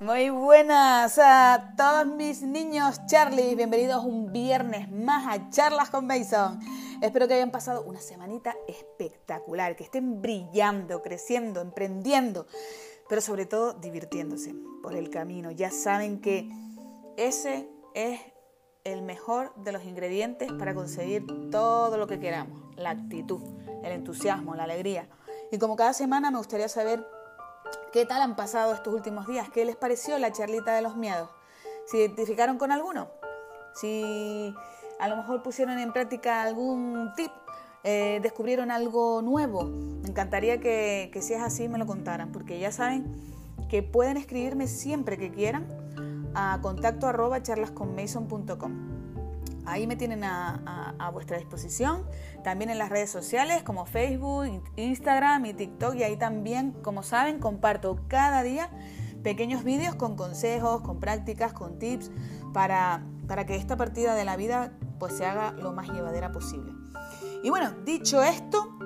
Muy buenas a todos mis niños Charlie, bienvenidos un viernes más a Charlas con Mason. Espero que hayan pasado una semanita espectacular, que estén brillando, creciendo, emprendiendo, pero sobre todo divirtiéndose por el camino. Ya saben que ese es el mejor de los ingredientes para conseguir todo lo que queramos, la actitud, el entusiasmo, la alegría. Y como cada semana me gustaría saber ¿Qué tal han pasado estos últimos días? ¿Qué les pareció la charlita de los miedos? ¿Se identificaron con alguno? Si a lo mejor pusieron en práctica algún tip, eh, descubrieron algo nuevo, me encantaría que, que si es así me lo contaran, porque ya saben que pueden escribirme siempre que quieran a contacto arroba charlasconmason.com. Ahí me tienen a, vuestra disposición. También en las redes sociales como Facebook, Instagram y TikTok. Y ahí también, como saben, comparto cada día pequeños vídeos con consejos, con prácticas, con tips para, para que esta partida de la vida pues se haga lo más llevadera posible. Y bueno, dicho esto,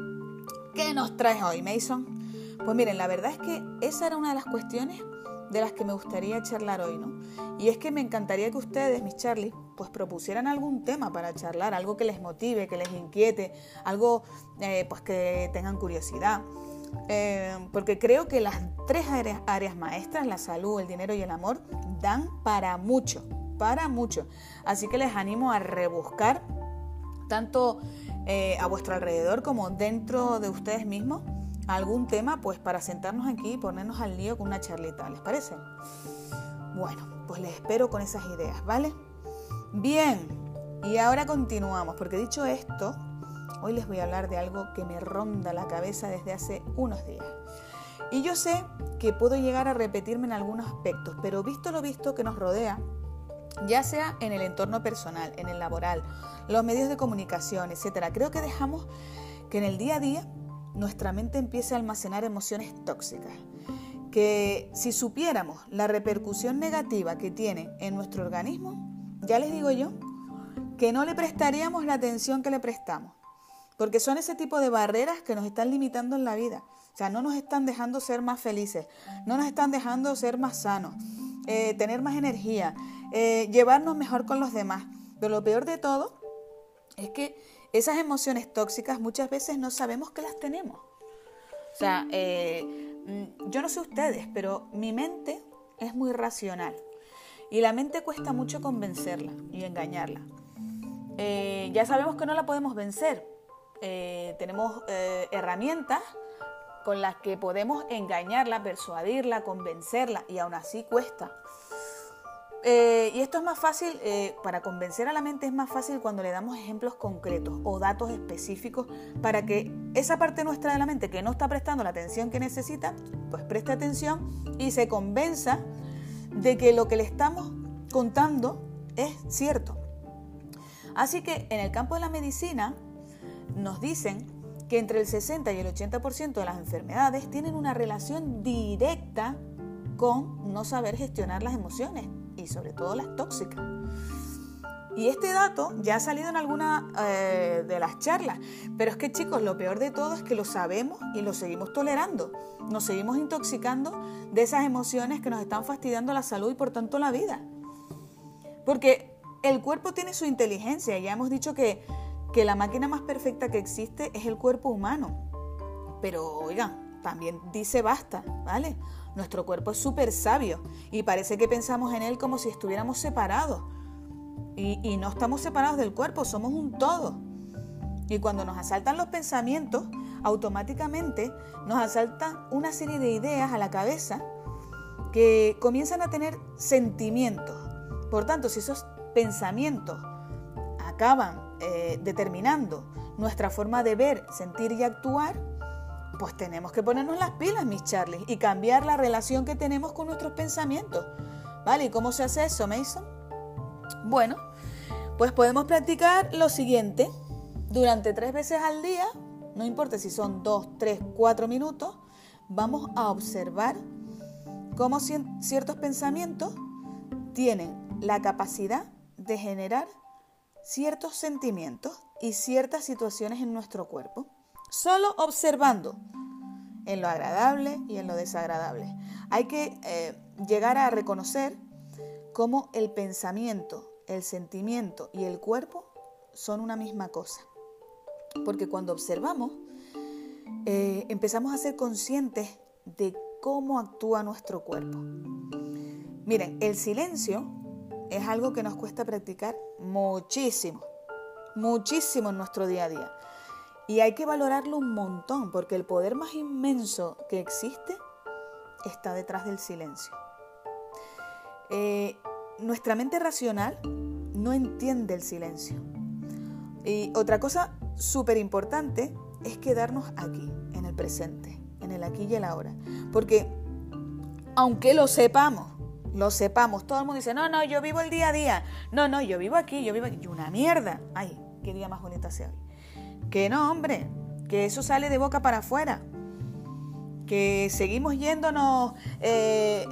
¿qué nos traes hoy, Mason? Pues miren, la verdad es que esa era una de las cuestiones de las que me gustaría charlar hoy, ¿no? Y es que me encantaría que ustedes, mis Charlie, pues propusieran algún tema para charlar, algo que les motive, que les inquiete, algo eh, pues que tengan curiosidad. Eh, porque creo que las tres áreas, maestras, la salud, el dinero y el amor, dan para mucho, para mucho. Así que les animo a rebuscar tanto eh, a vuestro alrededor como dentro de ustedes mismos algún tema pues para sentarnos aquí y ponernos al lío con una charlita, ¿les parece? Bueno, pues les espero con esas ideas, ¿vale? Bien, y ahora continuamos, porque dicho esto, hoy les voy a hablar de algo que me ronda la cabeza desde hace unos días. Y yo sé que puedo llegar a repetirme en algunos aspectos, pero visto lo visto que nos rodea, ya sea en el entorno personal, en el laboral, los medios de comunicación, etcétera, creo que dejamos que en el día a día nuestra mente empieza a almacenar emociones tóxicas, que si supiéramos la repercusión negativa que tiene en nuestro organismo, ya les digo yo, que no le prestaríamos la atención que le prestamos, porque son ese tipo de barreras que nos están limitando en la vida, o sea, no nos están dejando ser más felices, no nos están dejando ser más sanos, eh, tener más energía, eh, llevarnos mejor con los demás, pero lo peor de todo es que esas emociones tóxicas muchas veces no sabemos que las tenemos. O sea, eh, mm, yo no sé ustedes, pero mi mente es muy racional y la mente cuesta mucho convencerla y engañarla. Eh, ya sabemos que no la podemos vencer. Eh, tenemos herramientas con las que podemos engañarla, persuadirla, convencerla y aún así cuesta. Eh, y esto es más fácil, eh, para convencer a la mente es más fácil cuando le damos ejemplos concretos o datos específicos para que esa parte nuestra de la mente que no está prestando la atención que necesita, pues preste atención y se convenza de que lo que le estamos contando es cierto. Así que en el campo de la medicina nos dicen que entre el 60 y el 80% de las enfermedades tienen una relación directa con no saber gestionar las emociones y sobre todo las tóxicas. Y este dato ya ha salido en alguna eh, de las charlas, pero es que chicos, lo peor de todo es que lo sabemos y lo seguimos tolerando. Nos seguimos intoxicando de esas emociones que nos están fastidiando la salud y por tanto la vida. Porque el cuerpo tiene su inteligencia, ya hemos dicho que, que la máquina más perfecta que existe es el cuerpo humano. Pero oigan, también dice basta, ¿vale? Nuestro cuerpo es súper sabio y parece que pensamos en él como si estuviéramos separados. Y, no estamos separados del cuerpo, somos un todo. Y cuando nos asaltan los pensamientos, automáticamente nos asaltan una serie de ideas a la cabeza que comienzan a tener sentimientos. Por tanto, si esos pensamientos acaban eh, determinando nuestra forma de ver, sentir y actuar, pues tenemos que ponernos las pilas, mis Charlie, y cambiar la relación que tenemos con nuestros pensamientos. ¿Vale? ¿Y cómo se hace eso, Mason? Bueno, pues podemos practicar lo siguiente. Durante tres veces al día, no importa si son dos, tres, cuatro minutos, vamos a observar cómo ciertos pensamientos tienen la capacidad de generar ciertos sentimientos y ciertas situaciones en nuestro cuerpo solo observando en lo agradable y en lo desagradable. Hay que eh, llegar a reconocer cómo el pensamiento, el sentimiento y el cuerpo son una misma cosa. Porque cuando observamos, eh, empezamos a ser conscientes de cómo actúa nuestro cuerpo. Miren, el silencio es algo que nos cuesta practicar muchísimo, muchísimo en nuestro día a día. Y hay que valorarlo un montón, porque el poder más inmenso que existe está detrás del silencio. Eh, nuestra mente racional no entiende el silencio. Y otra cosa súper importante es quedarnos aquí, en el presente, en el aquí y el ahora. Porque aunque lo sepamos, lo sepamos, todo el mundo dice, no, no, yo vivo el día a día. No, no, yo vivo aquí, yo vivo aquí. Y una mierda. Ay, qué día más bonito sea hoy. Que no, hombre, que eso sale de boca para afuera. Que seguimos yéndonos eh,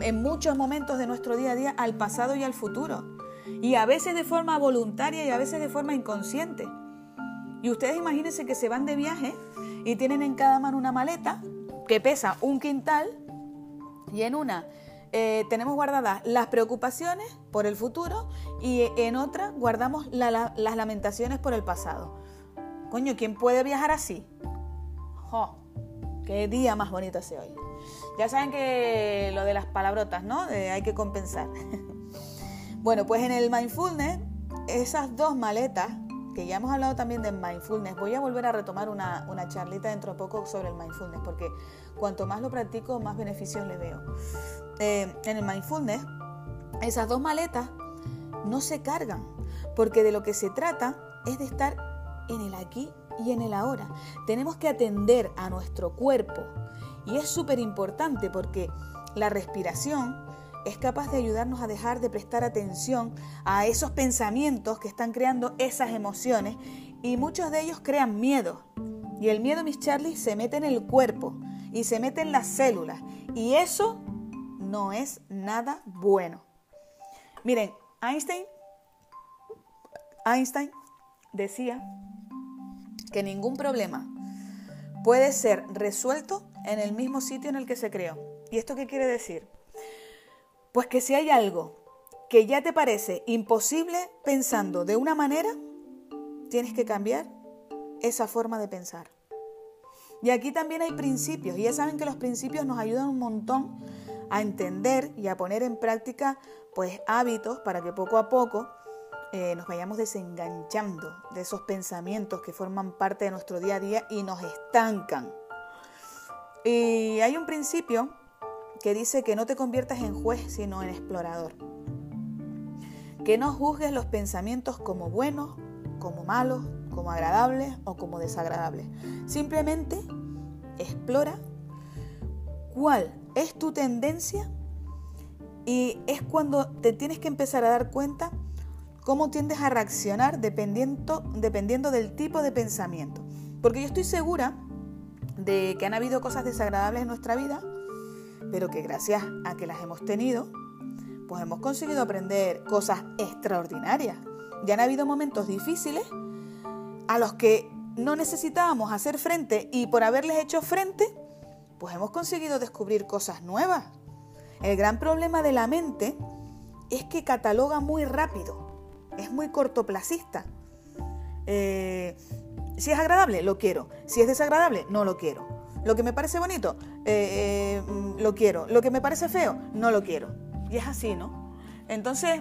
en muchos momentos de nuestro día a día al pasado y al futuro. Y a veces de forma voluntaria y a veces de forma inconsciente. Y ustedes imagínense que se van de viaje y tienen en cada mano una maleta que pesa un quintal y en una eh, tenemos guardadas las preocupaciones por el futuro y en otra guardamos las lamentaciones por el pasado. Coño, ¿quién puede viajar así? ¡Jo! ¡Qué día más bonito hace hoy! Ya saben que lo de las palabrotas, ¿no? hay que compensar. bueno, pues en el mindfulness, esas dos maletas, que ya hemos hablado también de mindfulness, voy a volver a retomar una, una charlita dentro de poco sobre el mindfulness, porque cuanto más lo practico, más beneficios le veo. Eh, en el mindfulness, esas dos maletas no se cargan, porque de lo que se trata es de estar en el aquí y en el ahora. Tenemos que atender a nuestro cuerpo y es súper importante porque la respiración es capaz de ayudarnos a dejar de prestar atención a esos pensamientos que están creando esas emociones y muchos de ellos crean miedo. Y el miedo, mis Charlie, se mete en el cuerpo y se mete en las células y eso no es nada bueno. Miren, Einstein Einstein decía que ningún problema puede ser resuelto en el mismo sitio en el que se creó. ¿Y esto qué quiere decir? Pues que si hay algo que ya te parece imposible pensando de una manera, tienes que cambiar esa forma de pensar. Y aquí también hay principios, y ya saben que los principios nos ayudan un montón a entender y a poner en práctica pues hábitos para que poco a poco eh, nos vayamos desenganchando de esos pensamientos que forman parte de nuestro día a día y nos estancan. Y hay un principio que dice que no te conviertas en juez, sino en explorador. Que no juzgues los pensamientos como buenos, como malos, como agradables o como desagradables. Simplemente explora cuál es tu tendencia y es cuando te tienes que empezar a dar cuenta cómo tiendes a reaccionar dependiendo, dependiendo del tipo de pensamiento. Porque yo estoy segura de que han habido cosas desagradables en nuestra vida, pero que gracias a que las hemos tenido, pues hemos conseguido aprender cosas extraordinarias. Ya han habido momentos difíciles a los que no necesitábamos hacer frente y por haberles hecho frente, pues hemos conseguido descubrir cosas nuevas. El gran problema de la mente es que cataloga muy rápido es muy cortoplacista. Eh, si es agradable, lo quiero. Si es desagradable, no lo quiero. Lo que me parece bonito, eh, eh, lo quiero. Lo que me parece feo, no lo quiero. Y es así, ¿no? Entonces,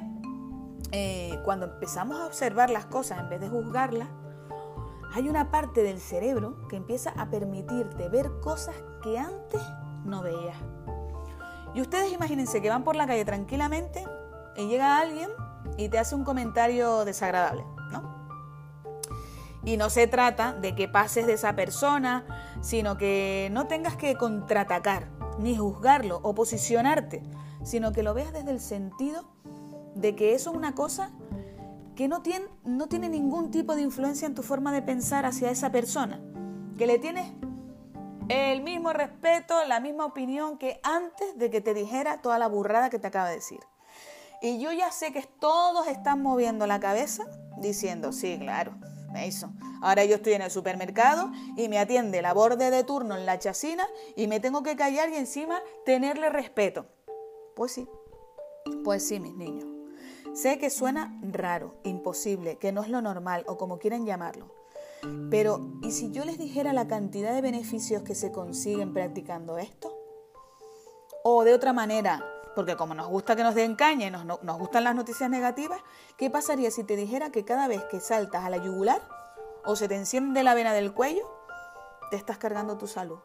cuando empezamos a observar las cosas en vez de juzgarlas, hay una parte del cerebro que empieza a permitirte ver cosas que antes no veías. Y ustedes imagínense que van por la calle tranquilamente y llega alguien y te hace un comentario desagradable, ¿no? Y no se trata de que pases de esa persona, sino que no tengas que contraatacar, ni juzgarlo o posicionarte, sino que lo veas desde el sentido de que eso es una cosa que no tiene, no tiene ningún tipo de influencia en tu forma de pensar hacia esa persona, que le tienes el mismo respeto, la misma opinión que antes de que te dijera toda la burrada que te acaba de decir. Y yo ya sé que todos están moviendo la cabeza diciendo, sí, claro, me hizo. Ahora yo estoy en el supermercado y me atiende la borde de turno en la chacina y me tengo que callar y encima tenerle respeto. Pues sí, pues sí, mis niños. Sé que suena raro, imposible, que no es lo normal o como quieran llamarlo. Pero, ¿y si yo les dijera la cantidad de beneficios que se consiguen practicando esto? O de otra manera, porque como nos gusta que nos den caña y nos, nos gustan las noticias negativas, ¿qué pasaría si te dijera que cada vez que saltas a la yugular o se te enciende la vena del cuello, te estás cargando tu salud?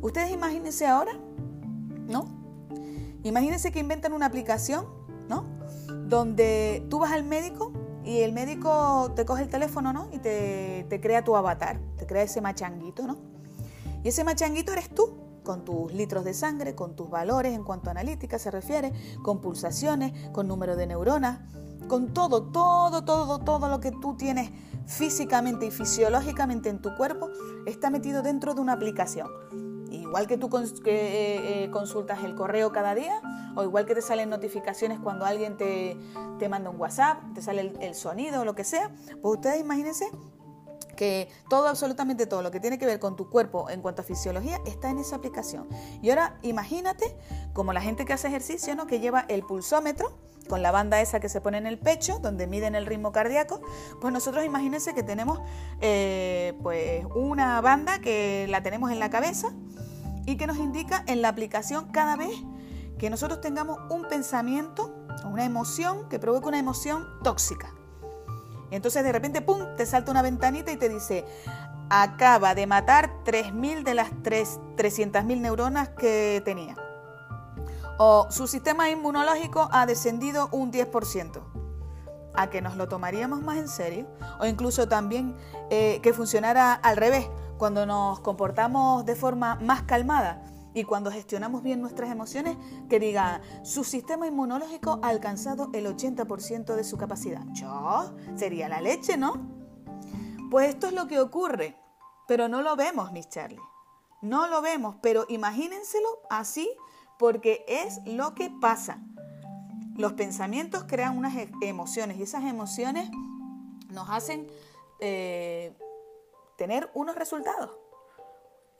Ustedes imagínense ahora, ¿no? Imagínense que inventan una aplicación, ¿no? Donde tú vas al médico y el médico te coge el teléfono, ¿no? Y te, te crea tu avatar, te crea ese machanguito, ¿no? Y ese machanguito eres tú, con tus litros de sangre, con tus valores en cuanto a analítica se refiere, con pulsaciones, con número de neuronas, con todo, todo, todo, todo lo que tú tienes físicamente y fisiológicamente en tu cuerpo está metido dentro de una aplicación. Igual que tú eh, eh, consultas el correo cada día, o igual que te salen notificaciones cuando alguien te, manda un WhatsApp, te sale el, el sonido o lo que sea, pues ustedes imagínense que todo, absolutamente todo lo que tiene que ver con tu cuerpo en cuanto a fisiología está en esa aplicación. Y ahora imagínate como la gente que hace ejercicio, ¿no? Que lleva el pulsómetro con la banda esa que se pone en el pecho, donde miden el ritmo cardíaco, pues nosotros imagínense que tenemos eh, pues una banda que la tenemos en la cabeza y que nos indica en la aplicación cada vez que nosotros tengamos un pensamiento o una emoción que provoque una emoción tóxica. Entonces de repente, ¡pum!, te salta una ventanita y te dice, acaba de matar 3.000 de las 300.000 neuronas que tenía. O su sistema inmunológico ha descendido un 10%. A que nos lo tomaríamos más en serio. O incluso también eh, que funcionara al revés, cuando nos comportamos de forma más calmada y cuando gestionamos bien nuestras emociones, que diga, su sistema inmunológico ha alcanzado el 80% de su capacidad. Yo, sería la leche, ¿no? Pues esto es lo que ocurre, pero no lo vemos, Miss Charlie. No lo vemos, pero imagínenselo así porque es lo que pasa. Los pensamientos crean unas e-, emociones y esas emociones nos hacen eh, tener unos resultados.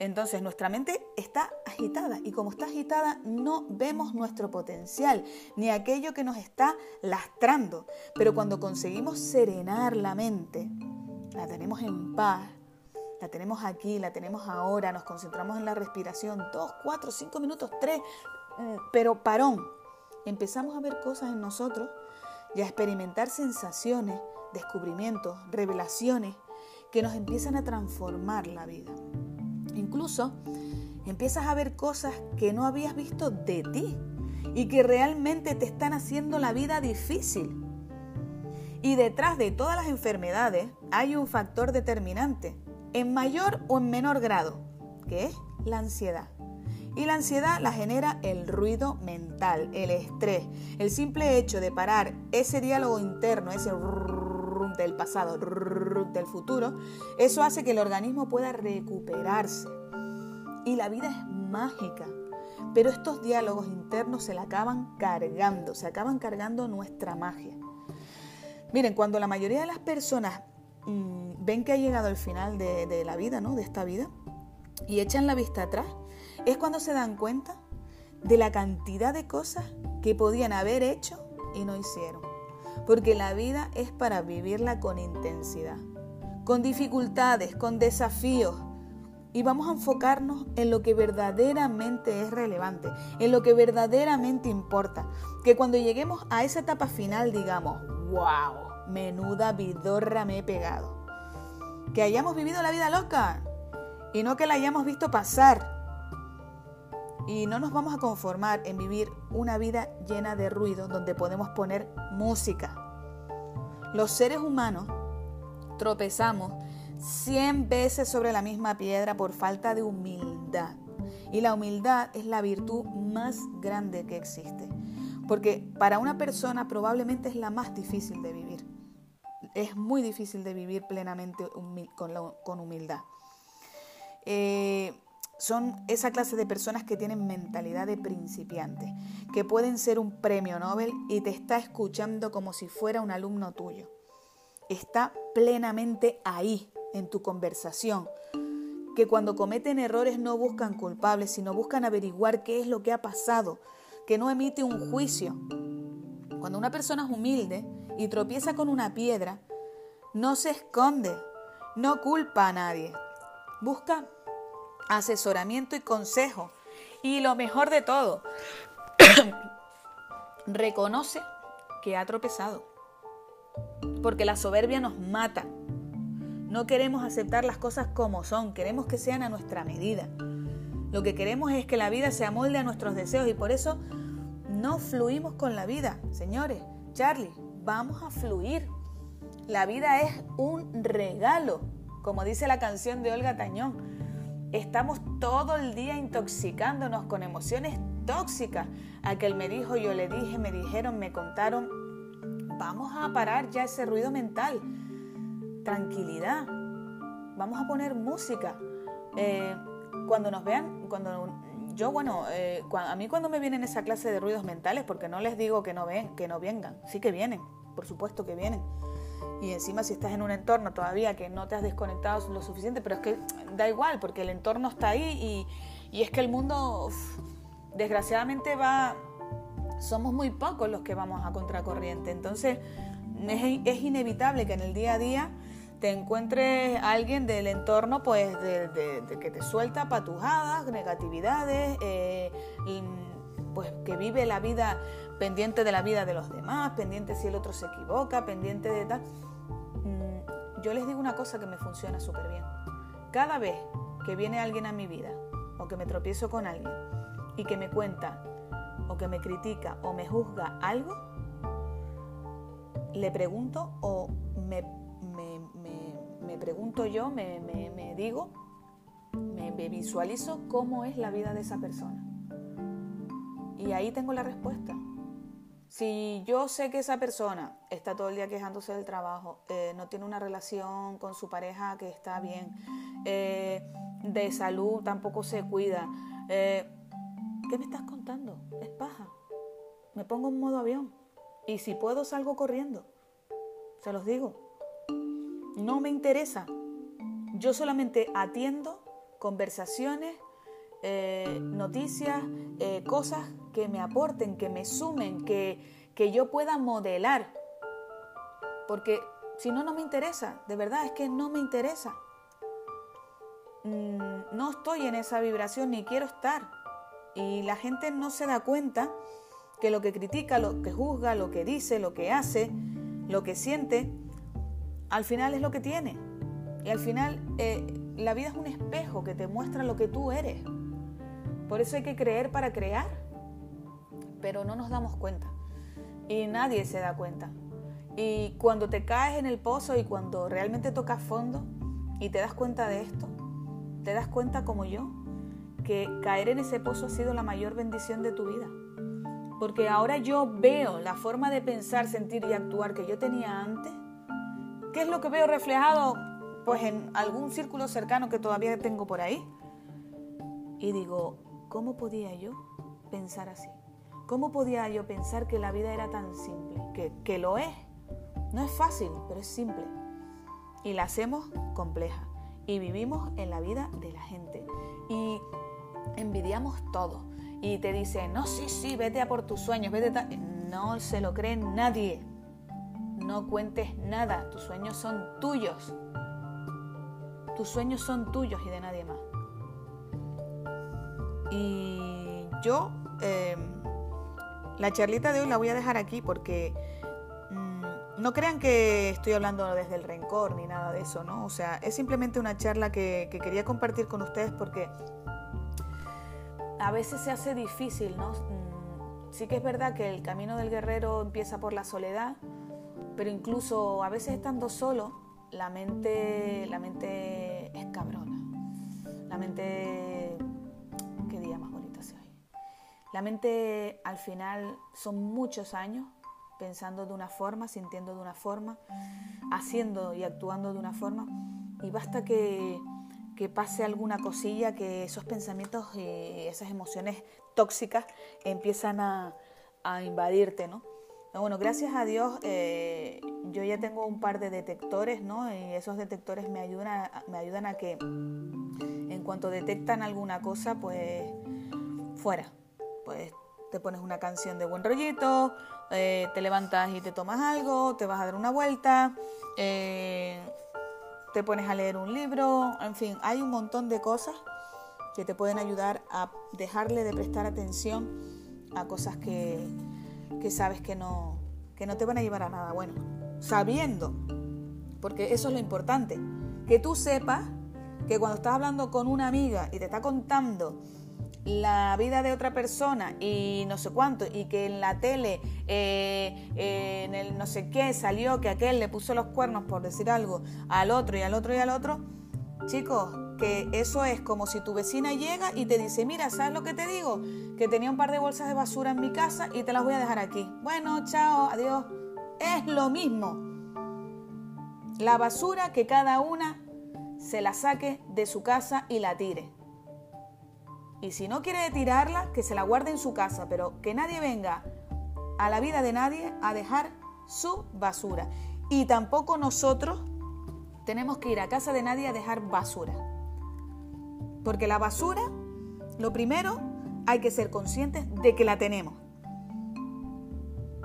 Entonces nuestra mente está agitada y como está agitada no vemos nuestro potencial ni aquello que nos está lastrando. Pero cuando conseguimos serenar la mente, la tenemos en paz, la tenemos aquí, la tenemos ahora, nos concentramos en la respiración, dos, cuatro, cinco minutos, tres, mm, pero parón. Empezamos a ver cosas en nosotros y a experimentar sensaciones, descubrimientos, revelaciones que nos empiezan a transformar la vida. Incluso empiezas a ver cosas que no habías visto de ti y que realmente te están haciendo la vida difícil. Y detrás de todas las enfermedades hay un factor determinante, en mayor o en menor grado, que es la ansiedad. Y la ansiedad la genera el ruido mental, el estrés, el simple hecho de parar ese diálogo interno, ese del pasado, del futuro, eso hace que el organismo pueda recuperarse. Y la vida es mágica. Pero estos diálogos internos se la acaban cargando, se acaban cargando nuestra magia. Miren, cuando la mayoría de las personas mm, ven que ha llegado el final de, de la vida, ¿no? De esta vida, y echan la vista atrás, es cuando se dan cuenta de la cantidad de cosas que podían haber hecho y no hicieron porque la vida es para vivirla con intensidad, con dificultades, con desafíos. Y vamos a enfocarnos en lo que verdaderamente es relevante, en lo que verdaderamente importa. Que cuando lleguemos a esa etapa final digamos, wow, menuda vidorra me he pegado. Que hayamos vivido la vida loca y no que la hayamos visto pasar y no nos vamos a conformar en vivir una vida llena de ruido donde podemos poner música. Los seres humanos tropezamos 100 veces sobre la misma piedra por falta de humildad. Y la humildad es la virtud más grande que existe. Porque para una persona probablemente es la más difícil de vivir. Es muy difícil de vivir plenamente con humildad. Eh, son esa clase de personas que tienen mentalidad de principiante, que pueden ser un premio Nobel y te está escuchando como si fuera un alumno tuyo. Está plenamente ahí, en tu conversación, que cuando cometen errores no buscan culpables, sino buscan averiguar qué es lo que ha pasado, que no emite un juicio. Cuando una persona es humilde y tropieza con una piedra, no se esconde, no culpa a nadie. Busca asesoramiento y consejo. Y lo mejor de todo, reconoce que ha tropezado. Porque la soberbia nos mata. No queremos aceptar las cosas como son, queremos que sean a nuestra medida. Lo que queremos es que la vida se amolde a nuestros deseos y por eso no fluimos con la vida. Señores, Charlie, vamos a fluir. La vida es un regalo, como dice la canción de Olga Tañón. Estamos todo el día intoxicándonos con emociones tóxicas. Aquel me dijo, yo le dije, me dijeron, me contaron. Vamos a parar ya ese ruido mental. Tranquilidad. Vamos a poner música. Eh, cuando nos vean, cuando yo, bueno, eh, a mí cuando me vienen esa clase de ruidos mentales, porque no les digo que no, ven, que no vengan, sí que vienen, por supuesto que vienen. Y encima si estás en un entorno todavía que no te has desconectado lo suficiente, pero es que da igual, porque el entorno está ahí y, y es que el mundo, desgraciadamente, va... Somos muy pocos los que vamos a contracorriente. Entonces, es, inevitable que en el día a día te encuentres alguien del entorno pues de, que te suelta patujadas, negatividades, eh, que vive la vida pendiente de la vida de los demás, pendiente si el otro se equivoca, pendiente de tal. Mm, yo les digo una cosa que me funciona súper bien. Cada vez que viene alguien a mi vida o que me tropiezo con alguien y que me cuenta o que me critica o me juzga algo, le pregunto o me me pregunto yo, me, digo, me, visualizo cómo es la vida de esa persona. Y ahí tengo la respuesta. Si yo sé que esa persona está todo el día quejándose del trabajo, eh, no tiene una relación con su pareja que está bien, eh, de salud tampoco se cuida, eh, ¿qué me estás contando? Es paja. Me pongo en modo avión y si puedo salgo corriendo. Se los digo. No me interesa. Yo solamente atiendo conversaciones, eh, noticias, eh, cosas que me aporten, que me sumen, que, que yo pueda modelar. Porque si no, no me interesa. De verdad, es que no me interesa. Mm, no estoy en esa vibración ni quiero estar. Y la gente no se da cuenta que lo que critica, lo que juzga, lo que dice, lo que hace, lo que siente, al final es lo que tiene. Y al final eh, la vida es un espejo que te muestra lo que tú eres. Por eso hay que creer para crear. Pero no nos damos cuenta. Y nadie se da cuenta. Y cuando te caes en el pozo y cuando realmente tocas fondo y te das cuenta de esto, te das cuenta como yo, que caer en ese pozo ha sido la mayor bendición de tu vida. Porque ahora yo veo la forma de pensar, sentir y actuar que yo tenía antes ¿Qué es lo que veo reflejado? Pues en algún círculo cercano que todavía tengo por ahí. Y digo, ¿cómo podía yo pensar así? ¿Cómo podía yo pensar que la vida era tan simple? Que, que lo es. No es fácil, pero es simple. Y la hacemos compleja. Y vivimos en la vida de la gente. Y envidiamos todo. Y te dicen, no, sí, sí, vete a por tus sueños, vete No se lo cree nadie. No cuentes nada, tus sueños son tuyos. Tus sueños son tuyos y de nadie más. Y yo, em, la charlita de hoy la voy a dejar aquí porque mm, no crean que estoy hablando desde el rencor ni nada de eso, ¿no? O sea, es simplemente una charla que, que quería compartir con ustedes porque a veces se hace difícil, ¿no? Mm, sí que es verdad que el camino del guerrero empieza por la soledad, pero incluso a veces estando solo, la mente, la mente es cabrona. La mente, La mente al final son muchos años pensando de una forma, sintiendo de una forma, haciendo y actuando de una forma. Y basta que, que pase alguna cosilla, que esos pensamientos y esas emociones tóxicas empiezan a, a invadirte, ¿no? Bueno, gracias a Dios eh, yo ya tengo un par de detectores, ¿no? Y esos detectores me ayudan me ayudan a que en cuanto detectan alguna cosa, pues fuera. Pues te pones una canción de buen rollito, eh, te levantas y te tomas algo, te vas a dar una vuelta, eh, te pones a leer un libro, en fin, hay un montón de cosas que te pueden ayudar a dejarle de prestar atención a cosas que, que sabes que no, que no te van a llevar a nada. Bueno, sabiendo, porque eso es lo importante, que tú sepas que cuando estás hablando con una amiga y te está contando la vida de otra persona y no sé cuánto, y que en la tele, eh, eh, en el no sé qué, salió que aquel le puso los cuernos, por decir algo, al otro y al otro y al otro, chicos, que eso es como si tu vecina llega y te dice, mira, ¿sabes lo que te digo? Que tenía un par de bolsas de basura en mi casa y te las voy a dejar aquí. Bueno, chao, adiós. Es lo mismo. La basura que cada una se la saque de su casa y la tire. Y si no quiere tirarla, que se la guarde en su casa, pero que nadie venga a la vida de nadie a dejar su basura. Y tampoco nosotros tenemos que ir a casa de nadie a dejar basura. Porque la basura, lo primero, hay que ser conscientes de que la tenemos.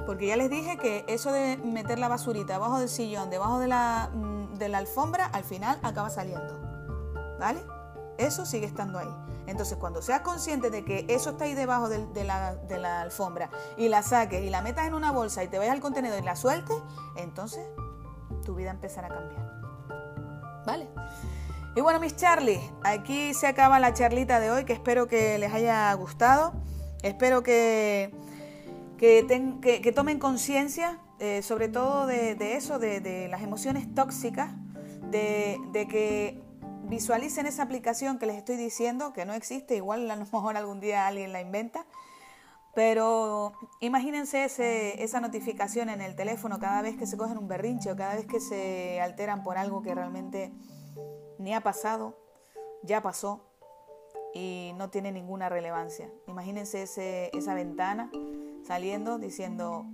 Porque ya les dije que eso de meter la basurita debajo del sillón, debajo de la, mm, de la alfombra, al final acaba saliendo. ¿Vale? Eso sigue estando ahí. Entonces, cuando seas consciente de que eso está ahí debajo de, la, alfombra y la saques y la metas en una bolsa y te vayas al contenedor y la sueltes, entonces tu vida empezará a cambiar. ¿Vale? Y bueno, mis Charlie, aquí se acaba la charlita de hoy, que espero que les haya gustado. Espero que, que, tomen conciencia, eh, sobre todo de, eso, de, las emociones tóxicas, de, de que visualicen esa aplicación que les estoy diciendo, que no existe, igual a lo mejor algún día alguien la inventa, pero imagínense esa notificación en el teléfono cada vez que se cogen un berrinche o cada vez que se alteran por algo que realmente ni ha pasado, ya pasó y no tiene ninguna relevancia. Imagínense esa ventana saliendo diciendo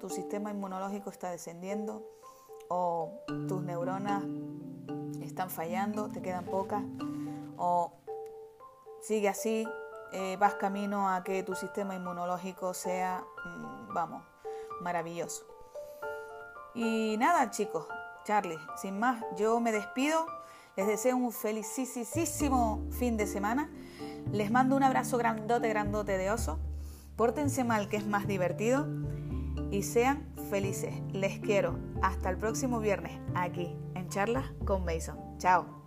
tu sistema inmunológico está descendiendo o tus neuronas están fallando, te quedan pocas, o sigue así, eh, vas camino a que tu sistema inmunológico sea, mm, vamos, maravilloso. Y nada, chicos, Charlie, sin más, yo me despido, les deseo un felicísimo fin de semana, les mando un abrazo grandote, grandote de oso, pórtense mal, que es más divertido, y sean felices. Les quiero. Hasta el próximo viernes, aquí en Charlas con Mason. Chao.